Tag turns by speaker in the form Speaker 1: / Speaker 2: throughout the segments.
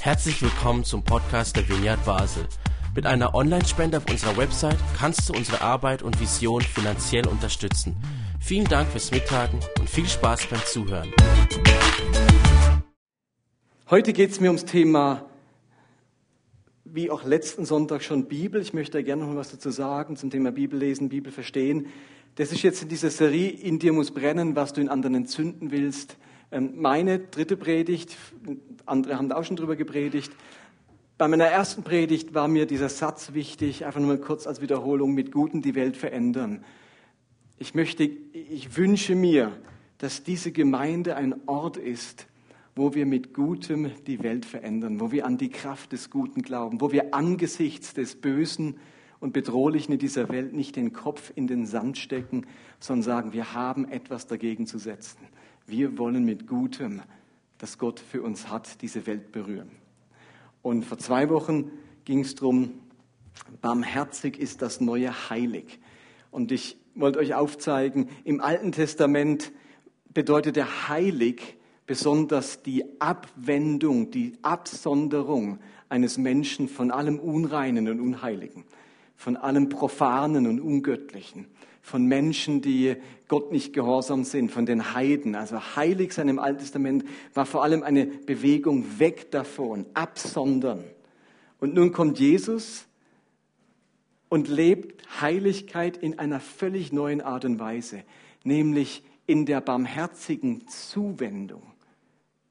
Speaker 1: Herzlich willkommen zum Podcast der Vineyard Basel. Mit einer Online-Spende auf unserer Website kannst du unsere Arbeit und Vision finanziell unterstützen. Vielen Dank fürs Mittagen und viel Spaß beim Zuhören.
Speaker 2: Heute geht es mir ums Thema, wie auch letzten Sonntag schon Bibel. Ich möchte gerne noch was dazu sagen zum Thema Bibel lesen, Bibel verstehen. Das ist jetzt in dieser Serie In dir muss brennen, was du in anderen entzünden willst. Ähm, meine dritte Predigt, andere haben da auch schon drüber gepredigt. Bei meiner ersten Predigt war mir dieser Satz wichtig, einfach nur mal kurz als Wiederholung, mit Guten die Welt verändern. Ich möchte, ich wünsche mir, dass diese Gemeinde ein Ort ist, wo wir mit Gutem die Welt verändern, wo wir an die Kraft des Guten glauben, wo wir angesichts des Bösen und Bedrohlichen in dieser Welt nicht den Kopf in den Sand stecken, sondern sagen, wir haben etwas dagegen zu setzen. Wir wollen mit Gutem, das Gott für uns hat, diese Welt berühren. Und vor zwei Wochen ging es darum, barmherzig ist das neue Heilig. Und ich wollte euch aufzeigen, im Alten Testament bedeutet der Heilig besonders die Abwendung, die Absonderung eines Menschen von allem Unreinen und Unheiligen, von allem Profanen und Ungöttlichen von Menschen, die Gott nicht gehorsam sind, von den Heiden. Also heilig sein im Alten Testament war vor allem eine Bewegung weg davon, absondern. Und nun kommt Jesus und lebt Heiligkeit in einer völlig neuen Art und Weise, nämlich in der barmherzigen Zuwendung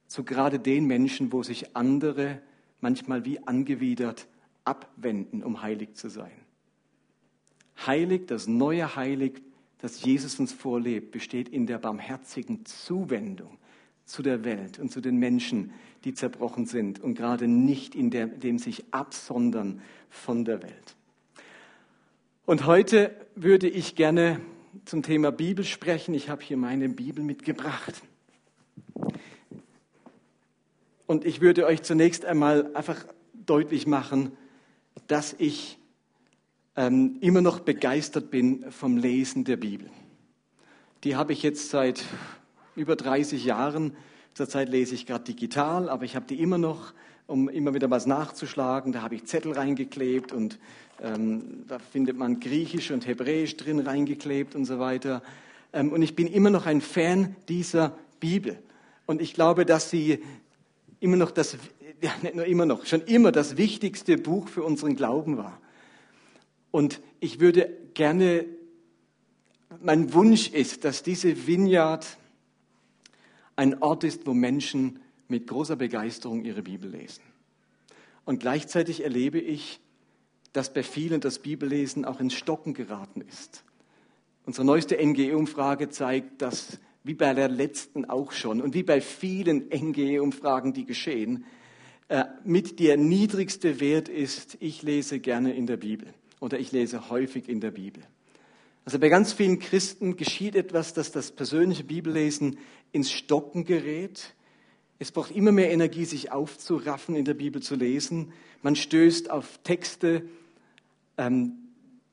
Speaker 2: zu gerade den Menschen, wo sich andere manchmal wie angewidert abwenden, um heilig zu sein. Heilig, das neue Heilig, das Jesus uns vorlebt, besteht in der barmherzigen Zuwendung zu der Welt und zu den Menschen, die zerbrochen sind und gerade nicht in der, dem sich absondern von der Welt. Und heute würde ich gerne zum Thema Bibel sprechen. Ich habe hier meine Bibel mitgebracht. Und ich würde euch zunächst einmal einfach deutlich machen, dass ich ähm, immer noch begeistert bin vom Lesen der Bibel. Die habe ich jetzt seit über 30 Jahren. Zurzeit lese ich gerade digital, aber ich habe die immer noch, um immer wieder was nachzuschlagen. Da habe ich Zettel reingeklebt und ähm, da findet man Griechisch und Hebräisch drin reingeklebt und so weiter. Ähm, und ich bin immer noch ein Fan dieser Bibel. Und ich glaube, dass sie immer noch das, ja, nicht nur immer noch, schon immer das wichtigste Buch für unseren Glauben war. Und ich würde gerne, mein Wunsch ist, dass diese Vineyard ein Ort ist, wo Menschen mit großer Begeisterung ihre Bibel lesen. Und gleichzeitig erlebe ich, dass bei vielen das Bibellesen auch ins Stocken geraten ist. Unsere neueste NGE-Umfrage zeigt, dass wie bei der letzten auch schon und wie bei vielen NGE-Umfragen, die geschehen, äh, mit der niedrigste Wert ist, ich lese gerne in der Bibel oder ich lese häufig in der Bibel. Also bei ganz vielen Christen geschieht etwas, dass das persönliche Bibellesen ins Stocken gerät. Es braucht immer mehr Energie, sich aufzuraffen, in der Bibel zu lesen. Man stößt auf Texte, ähm,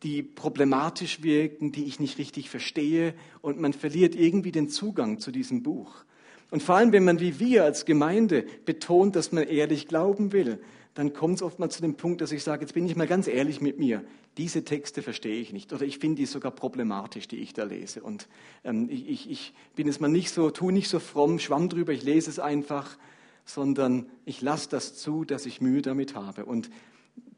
Speaker 2: die problematisch wirken, die ich nicht richtig verstehe und man verliert irgendwie den Zugang zu diesem Buch. Und vor allem, wenn man wie wir als Gemeinde betont, dass man ehrlich glauben will, dann kommt es oftmals zu dem Punkt, dass ich sage, jetzt bin ich mal ganz ehrlich mit mir, diese Texte verstehe ich nicht oder ich finde die sogar problematisch, die ich da lese. Und ähm, ich, ich, bin es mal nicht so, tu nicht so fromm, schwamm drüber, ich lese es einfach, sondern ich lasse das zu, dass ich Mühe damit habe. Und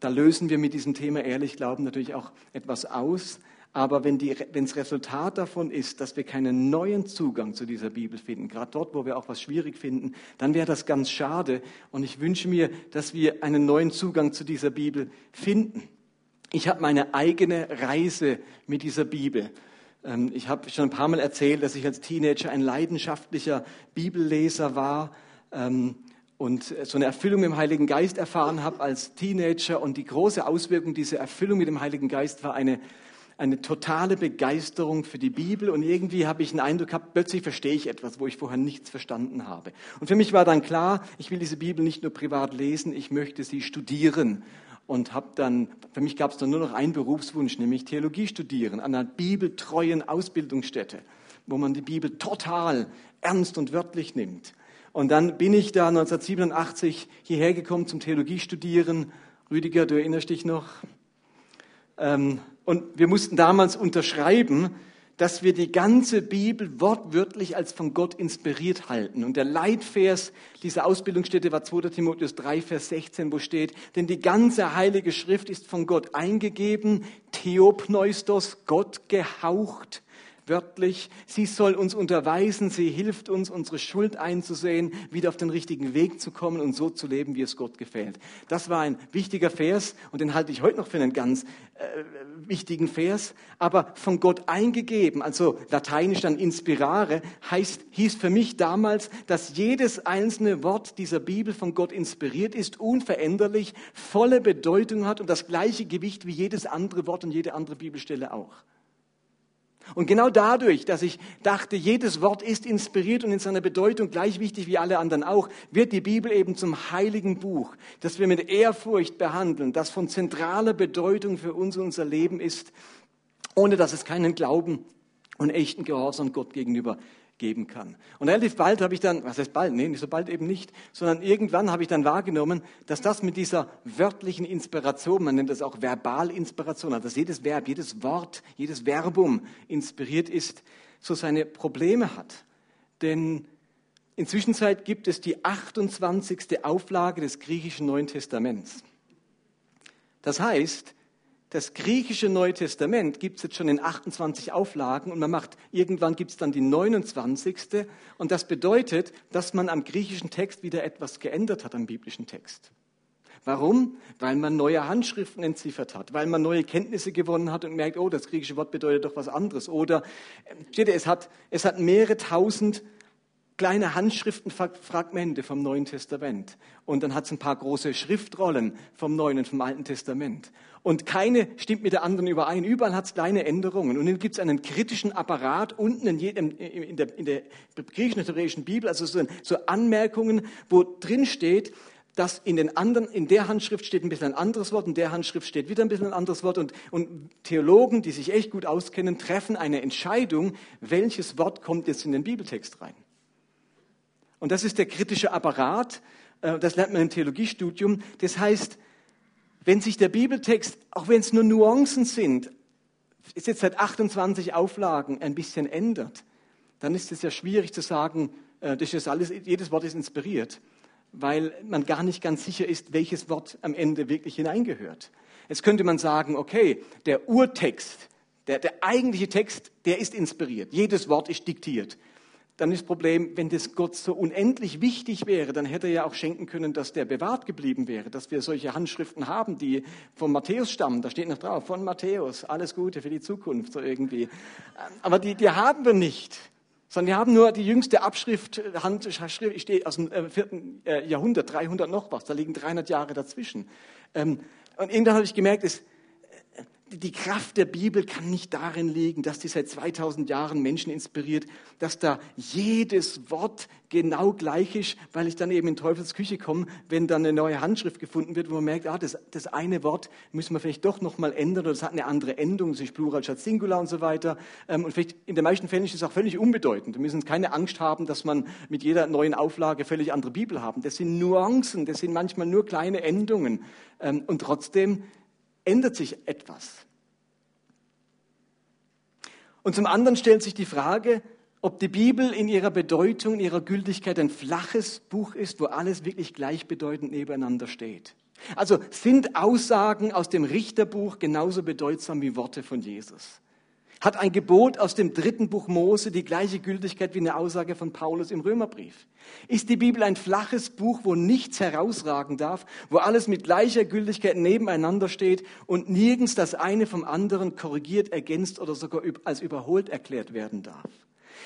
Speaker 2: da lösen wir mit diesem Thema ehrlich Glauben natürlich auch etwas aus, aber wenn, das Resultat davon ist, dass wir keinen neuen Zugang zu dieser Bibel finden, gerade dort, wo wir auch was schwierig finden, dann wäre das ganz schade. Und ich wünsche mir, dass wir einen neuen Zugang zu dieser Bibel finden. Ich habe meine eigene Reise mit dieser Bibel. Ähm, ich habe schon ein paar Mal erzählt, dass ich als Teenager ein leidenschaftlicher Bibelleser war ähm, und so eine Erfüllung im Heiligen Geist erfahren habe als Teenager. Und die große Auswirkung dieser Erfüllung mit dem Heiligen Geist war eine eine totale Begeisterung für die Bibel und irgendwie habe ich einen Eindruck gehabt, plötzlich verstehe ich etwas, wo ich vorher nichts verstanden habe. Und für mich war dann klar, ich will diese Bibel nicht nur privat lesen, ich möchte sie studieren. Und habe dann, für mich gab es dann nur noch einen Berufswunsch, nämlich Theologie studieren an einer bibeltreuen Ausbildungsstätte, wo man die Bibel total ernst und wörtlich nimmt. Und dann bin ich da 1987 hierher gekommen zum Theologiestudieren. Rüdiger, du erinnerst dich noch? Ähm, und wir mussten damals unterschreiben, dass wir die ganze Bibel wortwörtlich als von Gott inspiriert halten. Und der Leitvers dieser Ausbildungsstätte war 2. Timotheus 3, Vers 16, wo steht, denn die ganze Heilige Schrift ist von Gott eingegeben, Theopneustos, Gott gehaucht, wörtlich. Sie soll uns unterweisen, sie hilft uns, unsere Schuld einzusehen, wieder auf den richtigen Weg zu kommen und so zu leben, wie es Gott gefällt. Das war ein wichtiger Vers und den halte ich heute noch für einen ganz äh, wichtigen Vers, aber von Gott eingegeben, also lateinisch dann inspirare, heißt, hieß für mich damals, dass jedes einzelne Wort dieser Bibel von Gott inspiriert ist, unveränderlich, volle Bedeutung hat und das gleiche Gewicht wie jedes andere Wort und jede andere Bibelstelle auch. Und genau dadurch, dass ich dachte, jedes Wort ist inspiriert und in seiner Bedeutung gleich wichtig wie alle anderen auch, wird die Bibel eben zum heiligen Buch, das wir mit Ehrfurcht behandeln, das von zentraler Bedeutung für uns und unser Leben ist, ohne dass es keinen Glauben und echten Gehorsam Gott gegenüber geben kann. Und relativ bald habe ich dann, was heißt bald? Nee, nicht so bald eben nicht, sondern irgendwann habe ich dann wahrgenommen, dass das mit dieser wörtlichen Inspiration, man nennt das auch Verbalinspiration, also dass jedes Verb, jedes Wort, jedes Verbum inspiriert ist, so seine Probleme hat. Denn inzwischen gibt es die 28. Auflage des griechischen Neuen Testaments. Das heißt, das griechische Neue Testament gibt es jetzt schon in 28 Auflagen und man macht, irgendwann gibt es dann die 29. Und das bedeutet, dass man am griechischen Text wieder etwas geändert hat am biblischen Text. Warum? Weil man neue Handschriften entziffert hat, weil man neue Kenntnisse gewonnen hat und merkt, oh, das griechische Wort bedeutet doch was anderes. Oder, steht es hat, es hat mehrere tausend kleine Handschriftenfragmente vom Neuen Testament. Und dann hat es ein paar große Schriftrollen vom Neuen und vom Alten Testament. Und keine stimmt mit der anderen überein. Überall hat es kleine Änderungen. Und dann gibt es einen kritischen Apparat unten in, jedem, in der, in der griechischen hebräischen Bibel, also so, so Anmerkungen, wo drin steht, dass in, den anderen, in der Handschrift steht ein bisschen ein anderes Wort, in der Handschrift steht wieder ein bisschen ein anderes Wort. Und, und Theologen, die sich echt gut auskennen, treffen eine Entscheidung, welches Wort kommt jetzt in den Bibeltext rein. Und das ist der kritische Apparat. Äh, das lernt man im Theologiestudium. Das heißt, wenn sich der Bibeltext, auch wenn es nur Nuancen sind, ist jetzt seit 28 Auflagen ein bisschen ändert, dann ist es ja schwierig zu sagen, äh, das ist alles, jedes Wort ist inspiriert, weil man gar nicht ganz sicher ist, welches Wort am Ende wirklich hineingehört. Jetzt könnte man sagen, okay, der Urtext, der, der eigentliche Text, der ist inspiriert. Jedes Wort ist diktiert dann ist das Problem, wenn das Gott so unendlich wichtig wäre, dann hätte er ja auch schenken können, dass der bewahrt geblieben wäre, dass wir solche Handschriften haben, die von Matthäus stammen. Da steht noch drauf, von Matthäus, alles Gute für die Zukunft, so irgendwie. Aber die, die haben wir nicht. Sondern wir haben nur die jüngste Abschrift, Handschrift, steht aus dem äh, vierten äh, Jahrhundert, 300 noch was, da liegen 300 Jahre dazwischen. Ähm, und irgendwann habe ich gemerkt, es, die Kraft der Bibel kann nicht darin liegen, dass die seit 2000 Jahren Menschen inspiriert, dass da jedes Wort genau gleich ist, weil ich dann eben in Teufels Küche komme, wenn dann eine neue Handschrift gefunden wird, wo man merkt, ah, das, das eine Wort müssen wir vielleicht doch nochmal ändern oder es hat eine andere Endung, es ist Plural statt Singular und so weiter. Ähm, und vielleicht in den meisten Fällen ist es auch völlig unbedeutend. Wir müssen keine Angst haben, dass man mit jeder neuen Auflage völlig andere Bibel haben. Das sind Nuancen, das sind manchmal nur kleine Endungen. Ähm, und trotzdem ändert sich etwas. Und zum anderen stellt sich die Frage, ob die Bibel in ihrer Bedeutung, in ihrer Gültigkeit ein flaches Buch ist, wo alles wirklich gleichbedeutend nebeneinander steht. Also sind Aussagen aus dem Richterbuch genauso bedeutsam wie Worte von Jesus? Hat ein Gebot aus dem dritten Buch Mose die gleiche Gültigkeit wie eine Aussage von Paulus im Römerbrief? Ist die Bibel ein flaches Buch, wo nichts herausragen darf, wo alles mit gleicher Gültigkeit nebeneinander steht und nirgends das eine vom anderen korrigiert, ergänzt oder sogar als überholt erklärt werden darf?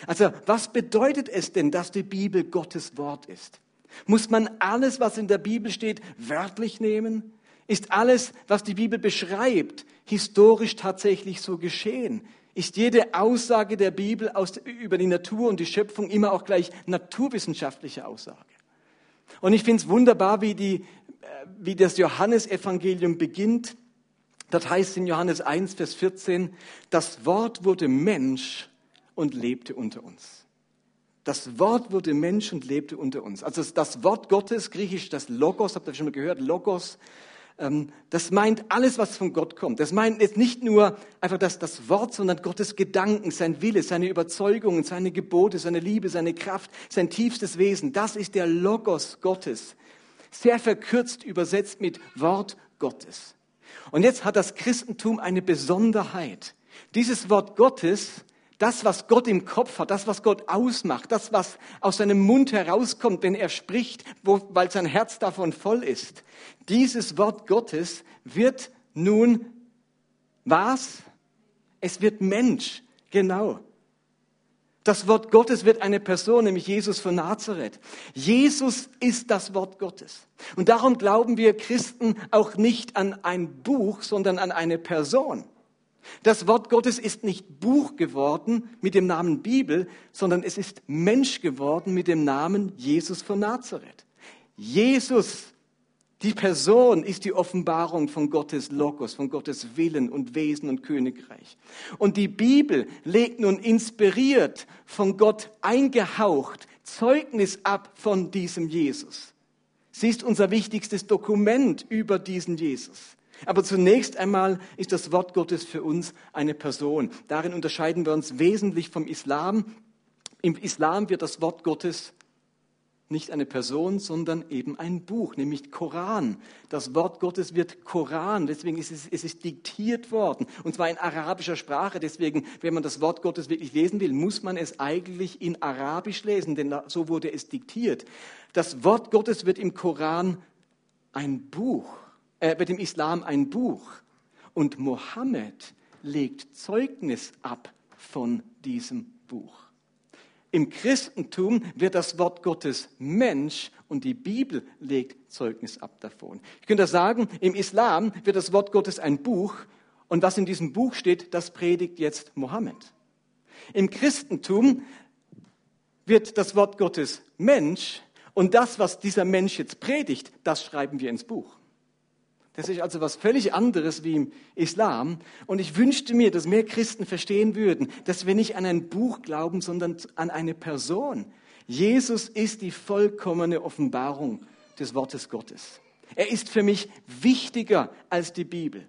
Speaker 2: Also was bedeutet es denn, dass die Bibel Gottes Wort ist? Muss man alles, was in der Bibel steht, wörtlich nehmen? Ist alles, was die Bibel beschreibt, historisch tatsächlich so geschehen? Ist jede Aussage der Bibel aus, über die Natur und die Schöpfung immer auch gleich naturwissenschaftliche Aussage. Und ich finde es wunderbar, wie, die, äh, wie das Johannesevangelium beginnt. Das heißt in Johannes 1, Vers 14, das Wort wurde Mensch und lebte unter uns. Das Wort wurde Mensch und lebte unter uns. Also das Wort Gottes, griechisch das Logos, habt ihr schon mal gehört, Logos, das meint alles, was von Gott kommt. Das meint jetzt nicht nur einfach das, das Wort, sondern Gottes Gedanken, sein Wille, seine Überzeugungen, seine Gebote, seine Liebe, seine Kraft, sein tiefstes Wesen. Das ist der Logos Gottes. Sehr verkürzt übersetzt mit Wort Gottes. Und jetzt hat das Christentum eine Besonderheit. Dieses Wort Gottes das, was Gott im Kopf hat, das, was Gott ausmacht, das, was aus seinem Mund herauskommt, wenn er spricht, wo, weil sein Herz davon voll ist. Dieses Wort Gottes wird nun was? Es wird Mensch, genau. Das Wort Gottes wird eine Person, nämlich Jesus von Nazareth. Jesus ist das Wort Gottes. Und darum glauben wir Christen auch nicht an ein Buch, sondern an eine Person. Das Wort Gottes ist nicht Buch geworden mit dem Namen Bibel, sondern es ist Mensch geworden mit dem Namen Jesus von Nazareth. Jesus, die Person, ist die Offenbarung von Gottes Logos, von Gottes Willen und Wesen und Königreich. Und die Bibel legt nun inspiriert, von Gott eingehaucht, Zeugnis ab von diesem Jesus. Sie ist unser wichtigstes Dokument über diesen Jesus. Aber zunächst einmal ist das Wort Gottes für uns eine Person. Darin unterscheiden wir uns wesentlich vom Islam. Im Islam wird das Wort Gottes nicht eine Person, sondern eben ein Buch, nämlich Koran. Das Wort Gottes wird Koran, deswegen ist es, es ist diktiert worden, und zwar in arabischer Sprache. Deswegen, wenn man das Wort Gottes wirklich lesen will, muss man es eigentlich in Arabisch lesen, denn so wurde es diktiert. Das Wort Gottes wird im Koran ein Buch äh, wird im Islam ein Buch und Mohammed legt Zeugnis ab von diesem Buch. Im Christentum wird das Wort Gottes Mensch und die Bibel legt Zeugnis ab davon. Ich könnte sagen, im Islam wird das Wort Gottes ein Buch und was in diesem Buch steht, das predigt jetzt Mohammed. Im Christentum wird das Wort Gottes Mensch und das, was dieser Mensch jetzt predigt, das schreiben wir ins Buch. Das ist also was völlig anderes wie im Islam. Und ich wünschte mir, dass mehr Christen verstehen würden, dass wir nicht an ein Buch glauben, sondern an eine Person. Jesus ist die vollkommene Offenbarung des Wortes Gottes. Er ist für mich wichtiger als die Bibel.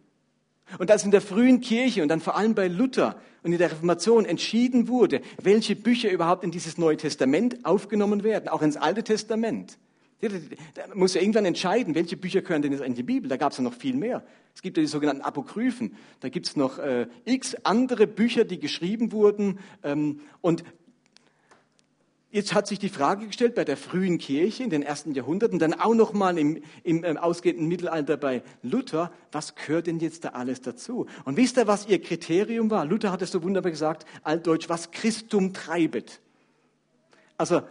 Speaker 2: Und als in der frühen Kirche und dann vor allem bei Luther und in der Reformation entschieden wurde, welche Bücher überhaupt in dieses Neue Testament aufgenommen werden, auch ins Alte Testament, da muss ja irgendwann entscheiden, welche Bücher gehören denn jetzt in die Bibel. Da gab es ja noch viel mehr. Es gibt ja die sogenannten Apokryphen. Da gibt es noch äh, x andere Bücher, die geschrieben wurden. Ähm, und jetzt hat sich die Frage gestellt bei der frühen Kirche in den ersten Jahrhunderten, dann auch noch mal im, im äh, ausgehenden Mittelalter bei Luther, was gehört denn jetzt da alles dazu? Und wisst ihr, was ihr Kriterium war? Luther hat es so wunderbar gesagt, altdeutsch, was Christum treibet. Also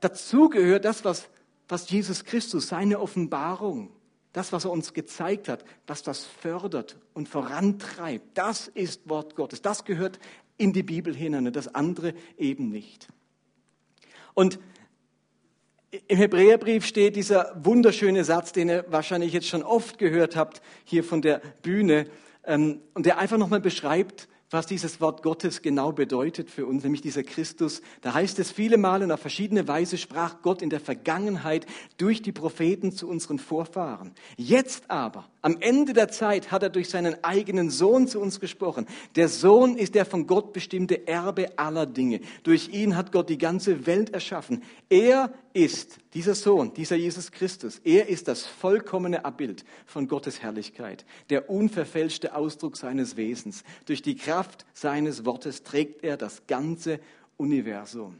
Speaker 2: dazu gehört das, was was Jesus Christus, seine Offenbarung, das, was er uns gezeigt hat, was das fördert und vorantreibt, das ist Wort Gottes. Das gehört in die Bibel hinein und das andere eben nicht. Und im Hebräerbrief steht dieser wunderschöne Satz, den ihr wahrscheinlich jetzt schon oft gehört habt, hier von der Bühne, ähm, und der einfach nochmal beschreibt, was dieses Wort Gottes genau bedeutet für uns, nämlich dieser Christus. Da heißt es viele Male und auf verschiedene Weise sprach Gott in der Vergangenheit durch die Propheten zu unseren Vorfahren. Jetzt aber, am Ende der Zeit, hat er durch seinen eigenen Sohn zu uns gesprochen. Der Sohn ist der von Gott bestimmte Erbe aller Dinge. Durch ihn hat Gott die ganze Welt erschaffen. Er ist dieser Sohn, dieser Jesus Christus. Er ist das vollkommene Abbild von Gottes Herrlichkeit, der unverfälschte Ausdruck seines Wesens. Durch die Kraft seines Wortes trägt er das ganze Universum.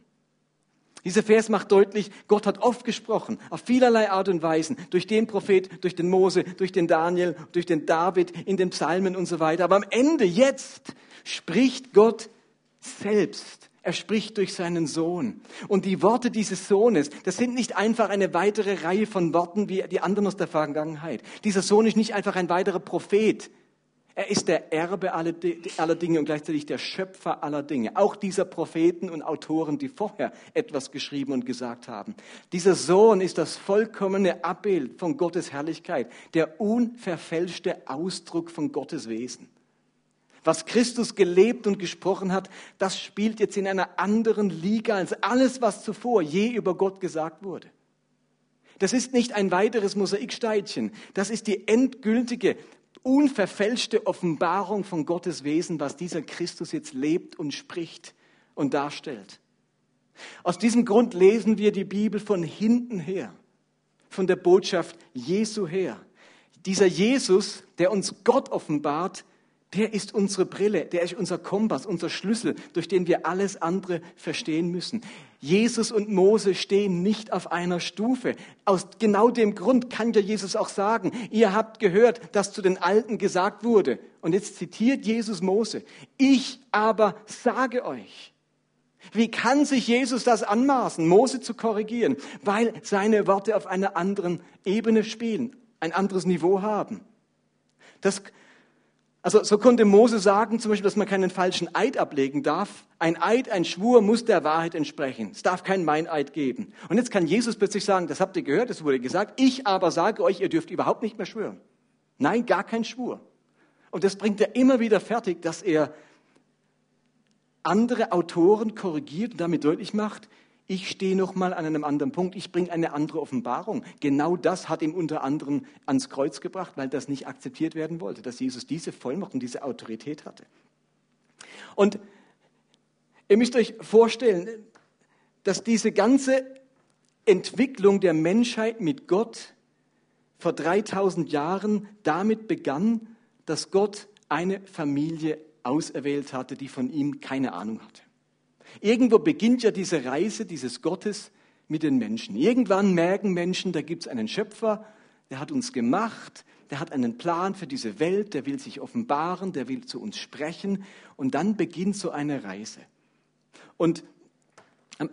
Speaker 2: Dieser Vers macht deutlich, Gott hat oft gesprochen, auf vielerlei Art und Weisen, durch den Prophet, durch den Mose, durch den Daniel, durch den David, in den Psalmen und so weiter. Aber am Ende, jetzt, spricht Gott selbst er spricht durch seinen Sohn. Und die Worte dieses Sohnes, das sind nicht einfach eine weitere Reihe von Worten wie die anderen aus der Vergangenheit. Dieser Sohn ist nicht einfach ein weiterer Prophet. Er ist der Erbe aller Dinge und gleichzeitig der Schöpfer aller Dinge. Auch dieser Propheten und Autoren, die vorher etwas geschrieben und gesagt haben. Dieser Sohn ist das vollkommene Abbild von Gottes Herrlichkeit, der unverfälschte Ausdruck von Gottes Wesen. Was Christus gelebt und gesprochen hat, das spielt jetzt in einer anderen Liga als alles, was zuvor je über Gott gesagt wurde. Das ist nicht ein weiteres Mosaiksteinchen. Das ist die endgültige, unverfälschte Offenbarung von Gottes Wesen, was dieser Christus jetzt lebt und spricht und darstellt. Aus diesem Grund lesen wir die Bibel von hinten her, von der Botschaft Jesu her. Dieser Jesus, der uns Gott offenbart, der ist unsere Brille, der ist unser Kompass, unser Schlüssel, durch den wir alles andere verstehen müssen. Jesus und Mose stehen nicht auf einer Stufe. Aus genau dem Grund kann ja Jesus auch sagen, ihr habt gehört, dass zu den Alten gesagt wurde. Und jetzt zitiert Jesus Mose. Ich aber sage euch. Wie kann sich Jesus das anmaßen, Mose zu korrigieren? Weil seine Worte auf einer anderen Ebene spielen, ein anderes Niveau haben. Das, also so konnte Mose sagen, zum Beispiel, dass man keinen falschen Eid ablegen darf. Ein Eid, ein Schwur muss der Wahrheit entsprechen. Es darf keinen Meineid geben. Und jetzt kann Jesus plötzlich sagen, das habt ihr gehört, das wurde gesagt. Ich aber sage euch, ihr dürft überhaupt nicht mehr schwören. Nein, gar kein Schwur. Und das bringt er immer wieder fertig, dass er andere Autoren korrigiert und damit deutlich macht, ich stehe noch mal an einem anderen Punkt, ich bringe eine andere Offenbarung. Genau das hat ihm unter anderem ans Kreuz gebracht, weil das nicht akzeptiert werden wollte, dass Jesus diese Vollmacht und diese Autorität hatte. Und ihr müsst euch vorstellen, dass diese ganze Entwicklung der Menschheit mit Gott vor 3000 Jahren damit begann, dass Gott eine Familie auserwählt hatte, die von ihm keine Ahnung hatte. Irgendwo beginnt ja diese Reise dieses Gottes mit den Menschen. Irgendwann merken Menschen, da gibt es einen Schöpfer, der hat uns gemacht, der hat einen Plan für diese Welt, der will sich offenbaren, der will zu uns sprechen und dann beginnt so eine Reise. Und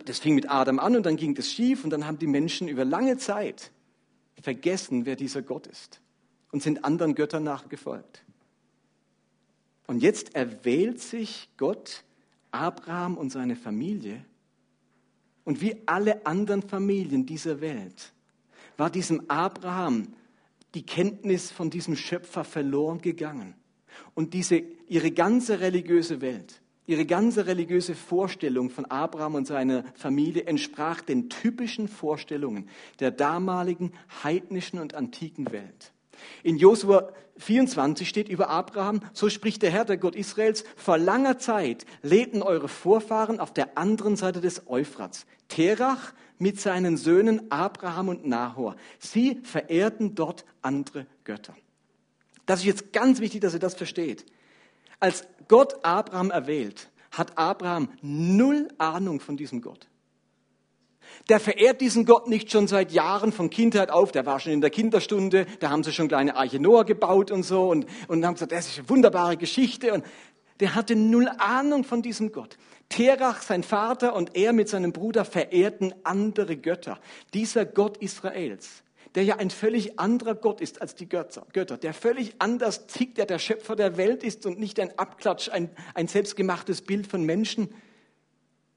Speaker 2: das fing mit Adam an und dann ging das schief und dann haben die Menschen über lange Zeit vergessen, wer dieser Gott ist und sind anderen Göttern nachgefolgt. Und jetzt erwählt sich Gott Abraham und seine Familie. Und wie alle anderen Familien dieser Welt war diesem Abraham die Kenntnis von diesem Schöpfer verloren gegangen. Und diese, ihre ganze religiöse Welt, ihre ganze religiöse Vorstellung von Abraham und seiner Familie entsprach den typischen Vorstellungen der damaligen heidnischen und antiken Welt. In Josua 24 steht über Abraham, so spricht der Herr, der Gott Israels, vor langer Zeit lebten eure Vorfahren auf der anderen Seite des Euphrats. Terach mit seinen Söhnen Abraham und Nahor. Sie verehrten dort andere Götter. Das ist jetzt ganz wichtig, dass ihr das versteht. Als Gott Abraham erwählt, hat Abraham null Ahnung von diesem Gott. Der verehrt diesen Gott nicht schon seit Jahren von Kindheit auf. Der war schon in der Kinderstunde. Da haben sie schon kleine Arche Noah gebaut und so und, und haben gesagt, das ist eine wunderbare Geschichte. Und der hatte null Ahnung von diesem Gott. Terach, sein Vater und er mit seinem Bruder verehrten andere Götter. Dieser Gott Israels, der ja ein völlig anderer Gott ist als die Götter, der völlig anders tickt, der der Schöpfer der Welt ist und nicht ein Abklatsch, ein, ein selbstgemachtes Bild von Menschen.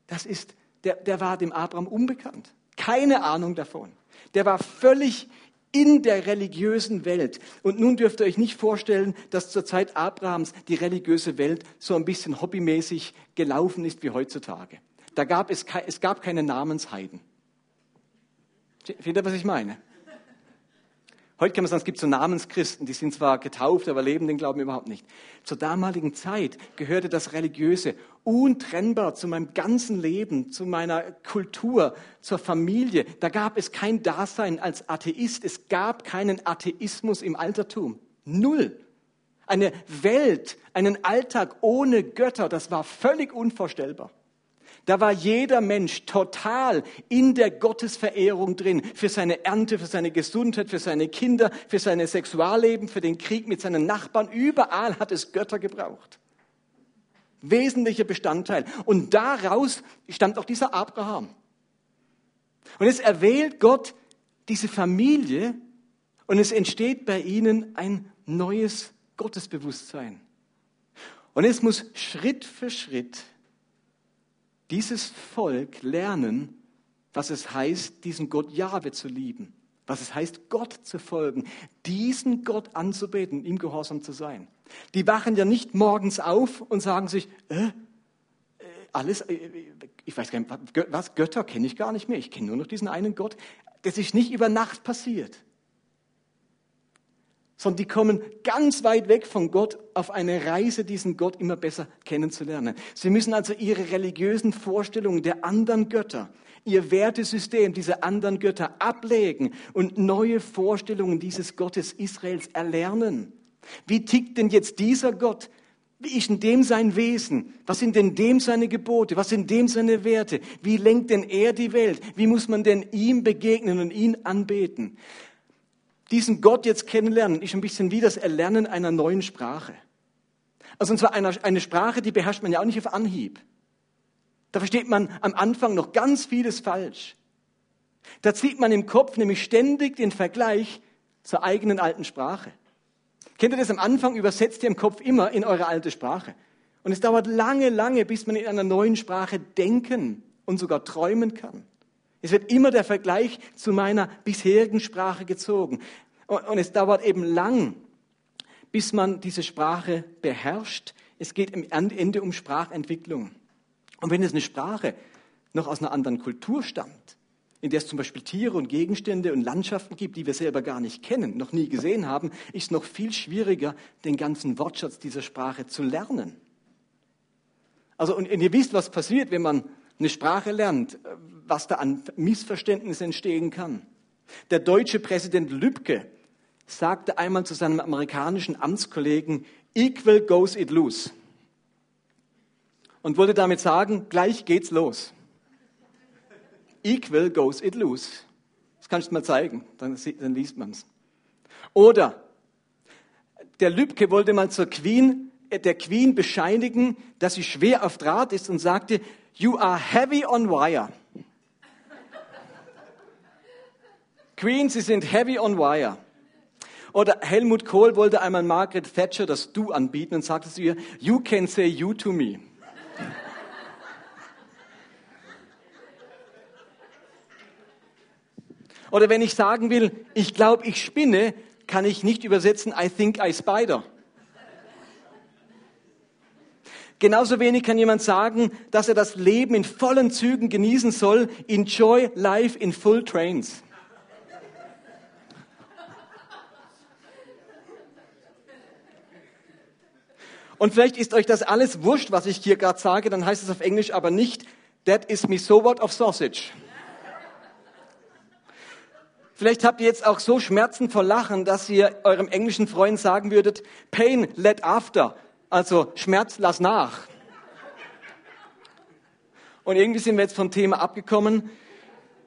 Speaker 2: Das ist der, der war dem Abraham unbekannt. Keine Ahnung davon. Der war völlig in der religiösen Welt. Und nun dürft ihr euch nicht vorstellen, dass zur Zeit Abrahams die religiöse Welt so ein bisschen hobbymäßig gelaufen ist wie heutzutage. Da gab es, es gab keine Namensheiden. Versteht ihr, was ich meine? Heute kann man sagen, es gibt so Namenschristen, die sind zwar getauft, aber leben den Glauben überhaupt nicht. Zur damaligen Zeit gehörte das Religiöse untrennbar zu meinem ganzen Leben, zu meiner Kultur, zur Familie. Da gab es kein Dasein als Atheist. Es gab keinen Atheismus im Altertum. Null. Eine Welt, einen Alltag ohne Götter, das war völlig unvorstellbar. Da war jeder Mensch total in der Gottesverehrung drin, für seine Ernte, für seine Gesundheit, für seine Kinder, für sein Sexualleben, für den Krieg mit seinen Nachbarn. Überall hat es Götter gebraucht. Wesentlicher Bestandteil. Und daraus stammt auch dieser Abraham. Und jetzt erwählt Gott diese Familie und es entsteht bei ihnen ein neues Gottesbewusstsein. Und es muss Schritt für Schritt dieses Volk lernen, was es heißt, diesen Gott Jahwe zu lieben, was es heißt, Gott zu folgen, diesen Gott anzubeten, ihm gehorsam zu sein. Die wachen ja nicht morgens auf und sagen sich, äh, äh alles, äh, ich weiß gar nicht, was, Götter kenne ich gar nicht mehr, ich kenne nur noch diesen einen Gott. Das ist nicht über Nacht passiert sondern die kommen ganz weit weg von Gott auf eine Reise, diesen Gott immer besser kennenzulernen. Sie müssen also ihre religiösen Vorstellungen der anderen Götter, ihr Wertesystem dieser anderen Götter ablegen und neue Vorstellungen dieses Gottes Israels erlernen. Wie tickt denn jetzt dieser Gott? Wie ist denn dem sein Wesen? Was sind denn dem seine Gebote? Was sind dem seine Werte? Wie lenkt denn er die Welt? Wie muss man denn ihm begegnen und ihn anbeten? Diesen Gott jetzt kennenlernen, ist ein bisschen wie das Erlernen einer neuen Sprache. Also und zwar eine, eine Sprache, die beherrscht man ja auch nicht auf Anhieb. Da versteht man am Anfang noch ganz vieles falsch. Da zieht man im Kopf nämlich ständig den Vergleich zur eigenen alten Sprache. Kennt ihr das am Anfang? Übersetzt ihr im Kopf immer in eure alte Sprache. Und es dauert lange, lange, bis man in einer neuen Sprache denken und sogar träumen kann. Es wird immer der Vergleich zu meiner bisherigen Sprache gezogen. Und es dauert eben lang, bis man diese Sprache beherrscht. Es geht am Ende um Sprachentwicklung. Und wenn es eine Sprache noch aus einer anderen Kultur stammt, in der es zum Beispiel Tiere und Gegenstände und Landschaften gibt, die wir selber gar nicht kennen, noch nie gesehen haben, ist es noch viel schwieriger, den ganzen Wortschatz dieser Sprache zu lernen. Also, und ihr wisst, was passiert, wenn man eine Sprache lernt, was da an Missverständnis entstehen kann. Der deutsche Präsident Lübcke sagte einmal zu seinem amerikanischen Amtskollegen, equal goes it loose. Und wollte damit sagen, gleich geht's los. Equal goes it loose. Das kannst du mal zeigen, dann, dann liest man's. Oder der Lübcke wollte mal zur Queen, äh, der Queen bescheinigen, dass sie schwer auf Draht ist und sagte, you are heavy on wire. Queen, Sie sind heavy on wire. Oder Helmut Kohl wollte einmal Margaret Thatcher das Du anbieten und sagte zu ihr, you can say you to me. Oder wenn ich sagen will, ich glaube, ich spinne, kann ich nicht übersetzen, I think I spider. Genauso wenig kann jemand sagen, dass er das Leben in vollen Zügen genießen soll. Enjoy life in full trains. Und vielleicht ist euch das alles wurscht, was ich hier gerade sage, dann heißt es auf Englisch aber nicht, that is me so what of sausage. Vielleicht habt ihr jetzt auch so Schmerzen vor Lachen, dass ihr eurem englischen Freund sagen würdet, pain let after, also Schmerz lass nach. Und irgendwie sind wir jetzt vom Thema abgekommen.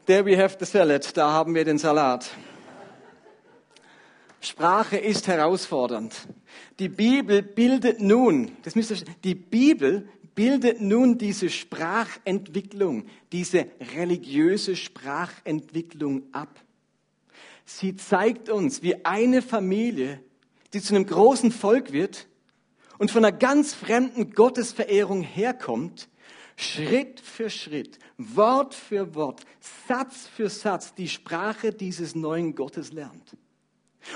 Speaker 2: There we have the salad, da haben wir den Salat. Sprache ist herausfordernd. Die Bibel bildet nun, das müsst ihr, die Bibel bildet nun diese Sprachentwicklung, diese religiöse Sprachentwicklung ab. Sie zeigt uns, wie eine Familie, die zu einem großen Volk wird und von einer ganz fremden Gottesverehrung herkommt, Schritt für Schritt, Wort für Wort, Satz für Satz die Sprache dieses neuen Gottes lernt.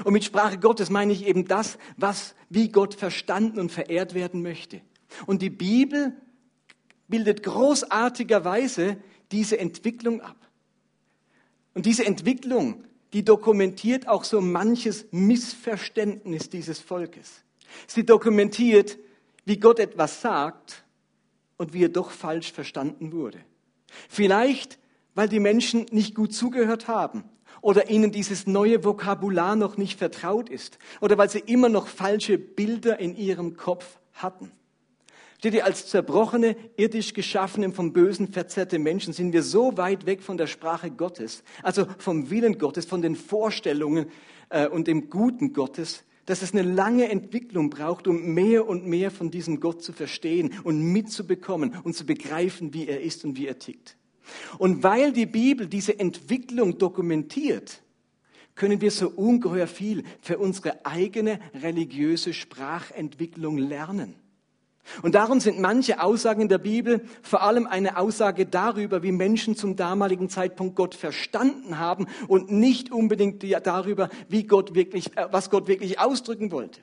Speaker 2: Und mit Sprache Gottes meine ich eben das, was wie Gott verstanden und verehrt werden möchte. Und die Bibel bildet großartigerweise diese Entwicklung ab. Und diese Entwicklung, die dokumentiert auch so manches Missverständnis dieses Volkes. Sie dokumentiert, wie Gott etwas sagt und wie er doch falsch verstanden wurde. Vielleicht, weil die Menschen nicht gut zugehört haben oder ihnen dieses neue Vokabular noch nicht vertraut ist oder weil sie immer noch falsche Bilder in ihrem Kopf hatten. Steht ihr, als zerbrochene, irdisch geschaffene, vom Bösen verzerrte Menschen sind wir so weit weg von der Sprache Gottes, also vom Willen Gottes, von den Vorstellungen äh, und dem Guten Gottes, dass es eine lange Entwicklung braucht, um mehr und mehr von diesem Gott zu verstehen und mitzubekommen und zu begreifen, wie er ist und wie er tickt. Und weil die Bibel diese Entwicklung dokumentiert, können wir so ungeheuer viel für unsere eigene religiöse Sprachentwicklung lernen. Und darum sind manche Aussagen in der Bibel vor allem eine Aussage darüber, wie Menschen zum damaligen Zeitpunkt Gott verstanden haben und nicht unbedingt darüber, wie Gott wirklich, äh, was Gott wirklich ausdrücken wollte.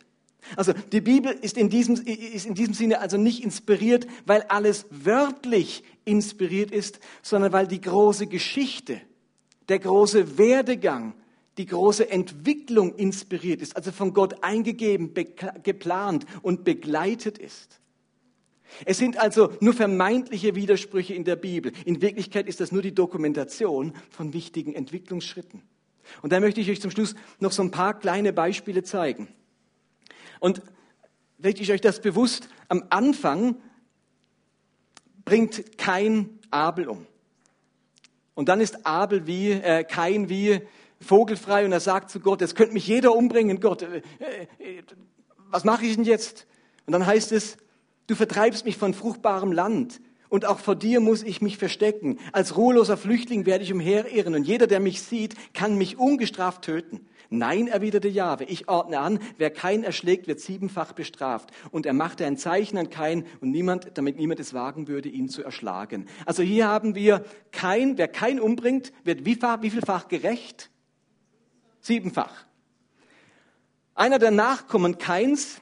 Speaker 2: Also die Bibel ist in, diesem, ist in diesem Sinne also nicht inspiriert, weil alles wörtlich inspiriert ist, sondern weil die große Geschichte, der große Werdegang, die große Entwicklung inspiriert ist, also von Gott eingegeben, geplant und begleitet ist. Es sind also nur vermeintliche Widersprüche in der Bibel. In Wirklichkeit ist das nur die Dokumentation von wichtigen Entwicklungsschritten. Und da möchte ich euch zum Schluss noch so ein paar kleine Beispiele zeigen. Und vielleicht ist euch das bewusst, am Anfang bringt kein Abel um. Und dann ist Abel wie, äh, kein wie vogelfrei und er sagt zu Gott, es könnte mich jeder umbringen, Gott, äh, äh, was mache ich denn jetzt? Und dann heißt es, du vertreibst mich von fruchtbarem Land und auch vor dir muss ich mich verstecken. Als ruheloser Flüchtling werde ich umherirren und jeder, der mich sieht, kann mich ungestraft töten. Nein, erwiderte Jahwe, ich ordne an, wer kein erschlägt, wird siebenfach bestraft. Und er machte ein Zeichen an kein und niemand, damit niemand es wagen würde, ihn zu erschlagen. Also hier haben wir kein, wer kein umbringt, wird wie, wie vielfach gerecht? Siebenfach. Einer der Nachkommen Keins